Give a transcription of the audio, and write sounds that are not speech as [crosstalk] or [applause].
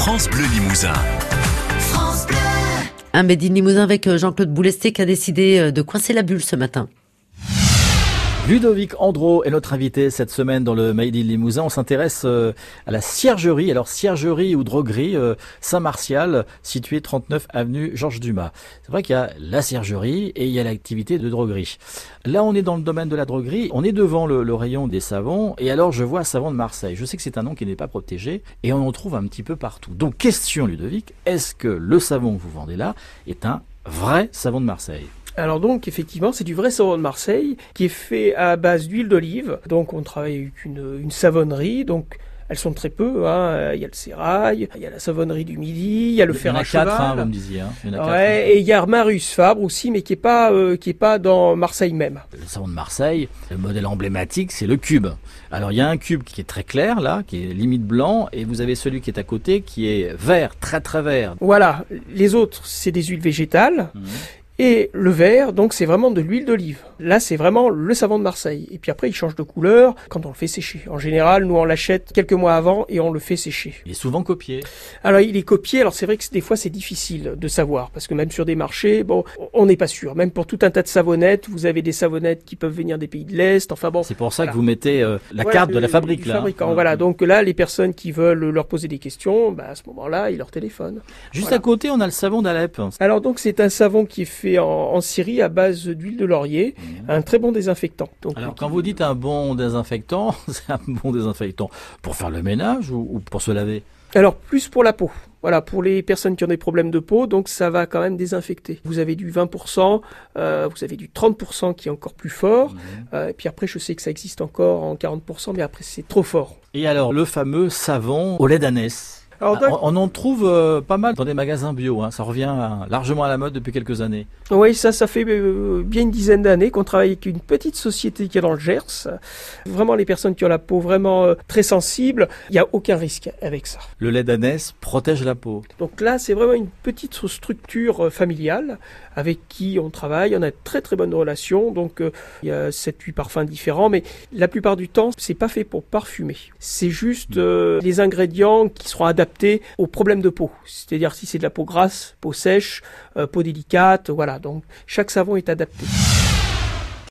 France Bleu Limousin. Un Made in Limousin avec euh, Jean-Claude Boulesté qui a décidé euh, de coincer la bulle ce matin. Ludovic Andro est notre invité cette semaine dans le Made in Limousin. On s'intéresse euh, à la ciergerie. Alors ciergerie ou droguerie euh, Saint-Martial, située 39 avenue Georges Dumas. C'est vrai qu'il y a la ciergerie et il y a l'activité de droguerie. Là, on est dans le domaine de la droguerie. On est devant le, le rayon des savons et alors je vois savon de Marseille. Je sais que c'est un nom qui n'est pas protégé et on en trouve un petit peu partout. Donc question Ludovic, est-ce que le savon que vous vendez là est un vrai savon de Marseille? Alors donc effectivement c'est du vrai savon de Marseille qui est fait à base d'huile d'olive. Donc on travaille avec une, une savonnerie. Donc elles sont très peu. Hein. Il y a le sérail, il y a la savonnerie du midi, il y a le fer il y en à a quatre, cheval. hein, vous me disiez. Hein. Il y en a quatre, hein. et il y a Marius Fabre aussi, mais qui est pas euh, qui est pas dans Marseille même. Le savon de Marseille, le modèle emblématique, c'est le cube. Alors il y a un cube qui est très clair là, qui est limite blanc, et vous avez celui qui est à côté qui est vert, très très vert. Voilà, les autres c'est des huiles végétales. Mhm. Et le vert, donc c'est vraiment de l'huile d'olive. Là, c'est vraiment le savon de Marseille. Et puis après, il change de couleur quand on le fait sécher. En général, nous on l'achète quelques mois avant et on le fait sécher. Il est souvent copié. Alors il est copié. Alors c'est vrai que des fois c'est difficile de savoir parce que même sur des marchés, bon, on n'est pas sûr. Même pour tout un tas de savonnettes, vous avez des savonnettes qui peuvent venir des pays de l'est. Enfin bon, C'est pour ça Voilà. que vous mettez euh, la Voilà, carte de la du- fabrique là. fabricant. Voilà. Donc là, les personnes qui veulent leur poser des questions, bah, à ce moment-là, ils leur téléphonent. Juste Voilà. à côté, on a le savon d'Alep. Alors donc c'est un savon qui est fait en, en Syrie à base d'huile de laurier, un très bon désinfectant. Donc, Alors quand vous dites un bon désinfectant, [laughs] c'est un bon désinfectant pour faire le ménage ou, ou pour se laver? Alors plus pour la peau. Voilà, pour les personnes qui ont des problèmes de peau, donc ça va quand même désinfecter. Vous avez du 20%, euh, vous avez du 30% qui est encore plus fort, euh, et puis après je sais que ça existe encore en 40%, mais après c'est trop fort. Et alors le fameux savon au lait d'ânesse. Alors, Ah, on, on en trouve euh, pas mal dans des magasins bio. hein. Ça revient largement à la mode depuis quelques années. Oui, ça, ça fait euh, bien une dizaine d'années qu'on travaille avec une petite société qui est dans le Gers. Vraiment, les personnes qui ont la peau vraiment euh, très sensible, il n'y a aucun risque avec ça. Le lait d'ânesse protège la peau. Donc là, c'est vraiment une petite structure familiale avec qui on travaille. On a de très très bonnes relations. Donc il y a 7-8 parfums différents, mais la plupart du temps, c'est pas fait pour parfumer. C'est juste euh, les ingrédients qui seront adaptés aux problèmes de peau. C'est-à-dire si c'est de la peau grasse, peau sèche, euh, peau délicate, voilà. Donc chaque savon est adapté.